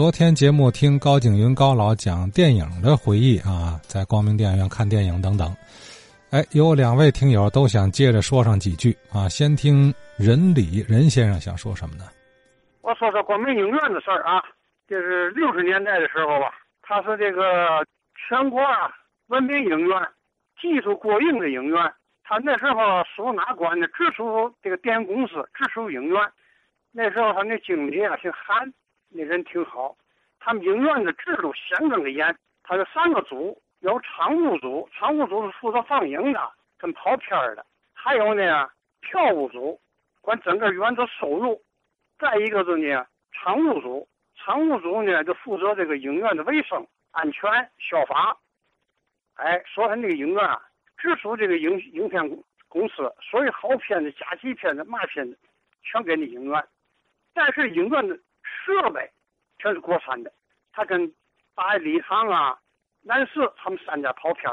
昨天节目听高景云高老讲电影的回忆啊，在光明电影院看电影等等。哎，有两位听友都想接着说上几句啊。先听任礼任先生想说什么呢？我说说光明影院的事儿啊，这是六十年代的时候吧，他是这个全国啊文明影院、技术过硬的影院。他那时候属哪管呢？直属这个电影公司，直属影院。那时候他那经理啊姓韩。那人挺好，他们影院的制度相当的严。他有三个组，有常务组，常务组是负责放映的，跟跑片的；还有呢，票务组，管整个院子收入；再一个是呢，常务组，常务组呢就负责这个影院的卫生、安全、消防。哎，说他那个影院啊，直属这个影影片公司，所有好片子、假期片子、嘛片子，全给你影院。但是影院的。设备全是国产的，他跟大礼堂啊、南市他们三家跑片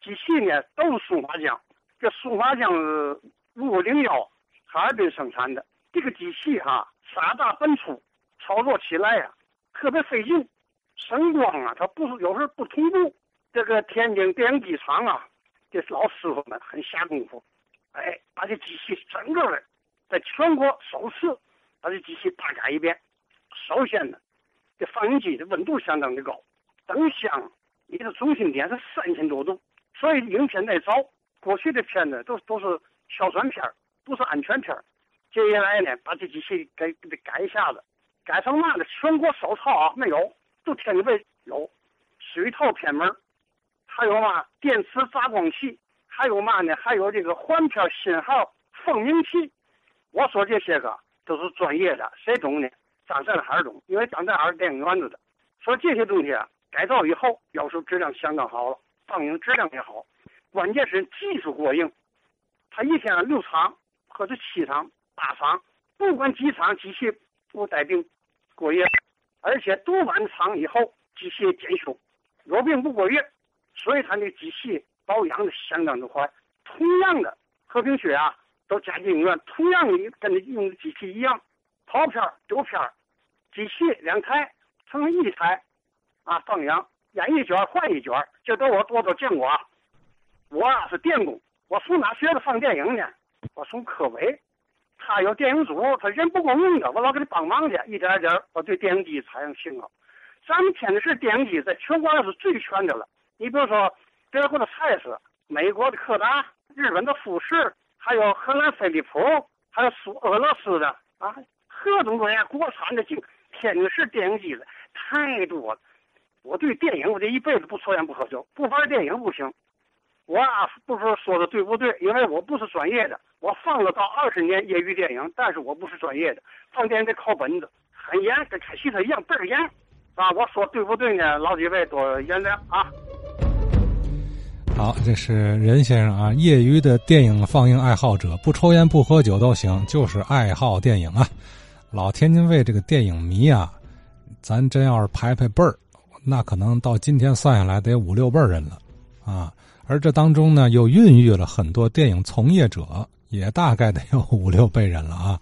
机器呢都是松花江，这松花江是五零幺哈尔滨生产的。这个机器哈，傻大笨粗，操作起来呀特别费劲，声光啊它不是有时候不同步。这个天津电影机厂啊，这老师傅们很下功夫，哎，把这机器整个的在全国首次把这机器大改一遍。首先呢，这放映机的温度相当的高，灯箱你的中心点是三千多度，所以影片耐照。过去的片子都都是硝酸片不是安全片接下来呢，把这机器给给改一下子，改成嘛呢？全国首套啊，没有，就天津卫有水套偏门，还有嘛电磁发光器，还有嘛呢？还有这个换片信号蜂鸣器。我说这些个都是专业的，谁懂呢？张振海中，因为长在海是电影院子的，所以这些东西啊，改造以后要求质量相当好了，放映质量也好，关键是技术过硬。他一天六场或者七场、八场，不管几场机器不带病过夜，而且读完场以后机器检修，有病不过夜，所以他那机器保养的相当的快。同样的和平区啊，到嘉进影院，同样的跟你用的机器一样，跑片丢片机器两台成一台，啊，放羊演一卷换一卷，这都我多多见过啊。我啊是电工，我从哪学的放电影呢？我从科委，他有电影组，他人不够用的，我老给他帮忙去，一点点我对电影机产生信号。咱们天津市电影机在全国是最全的了。你比如说德国的蔡司、美国的柯达、日本的富士，还有荷兰飞利浦，还有苏俄罗斯的啊，各种各样国产的机。天津市电影机子太多了，我对电影我这一辈子不抽烟不喝酒，不玩电影不行。我啊不知道说的对不对，因为我不是专业的，我放了到二十年业余电影，但是我不是专业的，放电影得靠本子，很严，跟开戏他一样倍儿严。啊，我说对不对呢？老几位多原谅啊。好，这是任先生啊，业余的电影放映爱好者，不抽烟不喝酒都行，就是爱好电影啊。老天津卫这个电影迷啊，咱真要是排排辈儿，那可能到今天算下来得五六辈人了，啊！而这当中呢，又孕育了很多电影从业者，也大概得有五六辈人了啊。